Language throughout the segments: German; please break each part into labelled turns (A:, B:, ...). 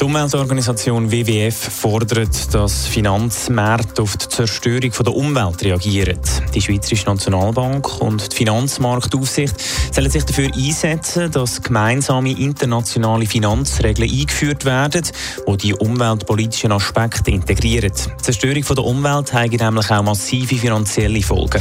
A: Die Umweltorganisation WWF fordert, dass Finanzmärkte auf die Zerstörung der Umwelt reagieren. Die Schweizerische Nationalbank und die Finanzmarktaufsicht sollen sich dafür einsetzen, dass gemeinsame internationale Finanzregeln eingeführt werden, die die umweltpolitischen Aspekte integrieren. Die Zerstörung der Umwelt hat nämlich auch massive finanzielle Folgen.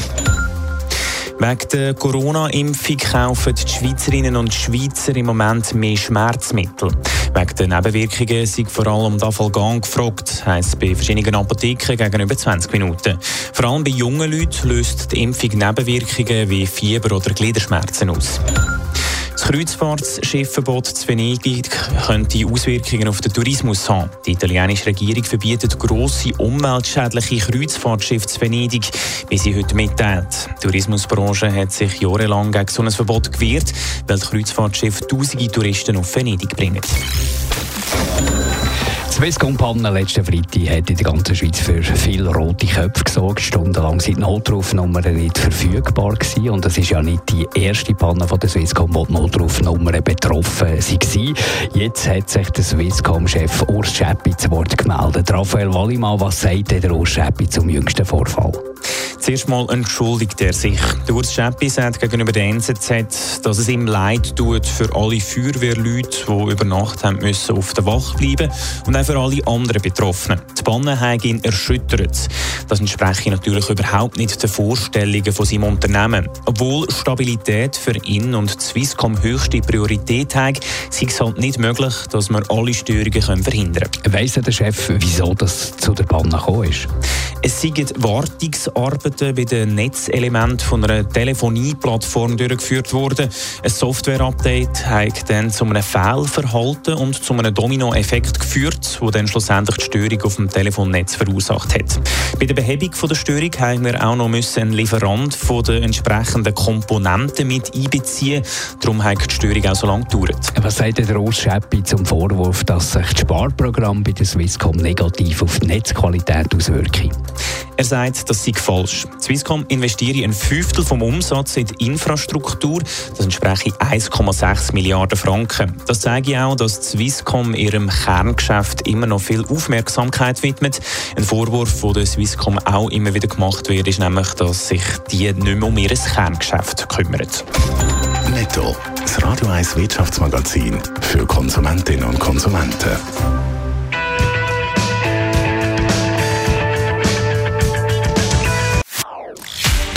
A: Wegen der Corona-Impfung kaufen die Schweizerinnen und Schweizer im Moment mehr Schmerzmittel. Wegen der Nebenwirkungen sind vor allem Dafalgan gefragt, heisst bei verschiedenen Apotheken gegenüber 20 Minuten. Vor allem bei jungen Leuten löst die Impfung Nebenwirkungen wie Fieber oder Gliederschmerzen aus. Das Kreuzfahrtschiffverbot zu Venedig könnte Auswirkungen auf den Tourismus haben. Die italienische Regierung verbietet grosse umweltschädliche Kreuzfahrtschiffe zu Venedig, wie sie heute mitteilt. Die Tourismusbranche hat sich jahrelang gegen so ein Verbot gewehrt, weil die Kreuzfahrtschiffe tausende Touristen auf Venedig bringen.
B: Swisscom-Panne letzten Freitag hat in der ganzen Schweiz für viele rote Köpfe gesorgt. Stundenlang sind Notrufnummern nicht verfügbar gewesen. Und es ist ja nicht die erste Panne von der Swisscom, wo die Notrufnummern betroffen waren. Jetzt hat sich der Swisscom-Chef Urs Schäppi zu Wort gemeldet. Raphael Wallimann, was sagt der Urs Schäppi zum jüngsten Vorfall?
A: Zuerst mal entschuldigt er sich. Der Urs Schäppi sagt gegenüber der NZZ, dass es ihm leid tut für alle Feuerwehrleute, die über Nacht haben müssen auf der Wache bleiben und für alle anderen Betroffenen. Die Banne hat ihn erschüttert. Das entspreche natürlich überhaupt nicht den Vorstellungen von seinem Unternehmen. Obwohl Stabilität für ihn und Swisscom höchste Priorität hat, sei es halt nicht möglich, dass wir alle Störungen verhindern
B: können. Weiss der Chef, wieso das zu der Panne gekommen ist?
A: Es sind Wartungsarbeiten bei den Netzelementen von einer Telefonieplattform durchgeführt worden. Ein Software-Update hat dann zu einem Fehlverhalten und zu einem Dominoeffekt geführt, der dann schlussendlich die Störung auf dem Telefonnetz verursacht hat. Bei der Behebung der Störung haben wir auch noch einen Lieferant von den entsprechenden Komponenten mit einbeziehen. Darum hat die Störung auch so lange gedauert.
B: Was sagt der Urs Schäppi zum Vorwurf, dass sich das Sparprogramm bei der Swisscom negativ auf die Netzqualität auswirkt?
A: Er sagt, das sei falsch. Swisscom investiere ein Fünftel vom Umsatz in die Infrastruktur. Das entspreche 1,6 Milliarden Franken. Das zeige auch, dass Swisscom ihrem Kerngeschäft immer noch viel Aufmerksamkeit widmet. Ein Vorwurf, der der Swisscom auch immer wieder gemacht wird, ist nämlich, dass sich die nicht mehr um ihr Kerngeschäft kümmern.
C: Netto, das Radio 1 Wirtschaftsmagazin für Konsumentinnen und Konsumenten.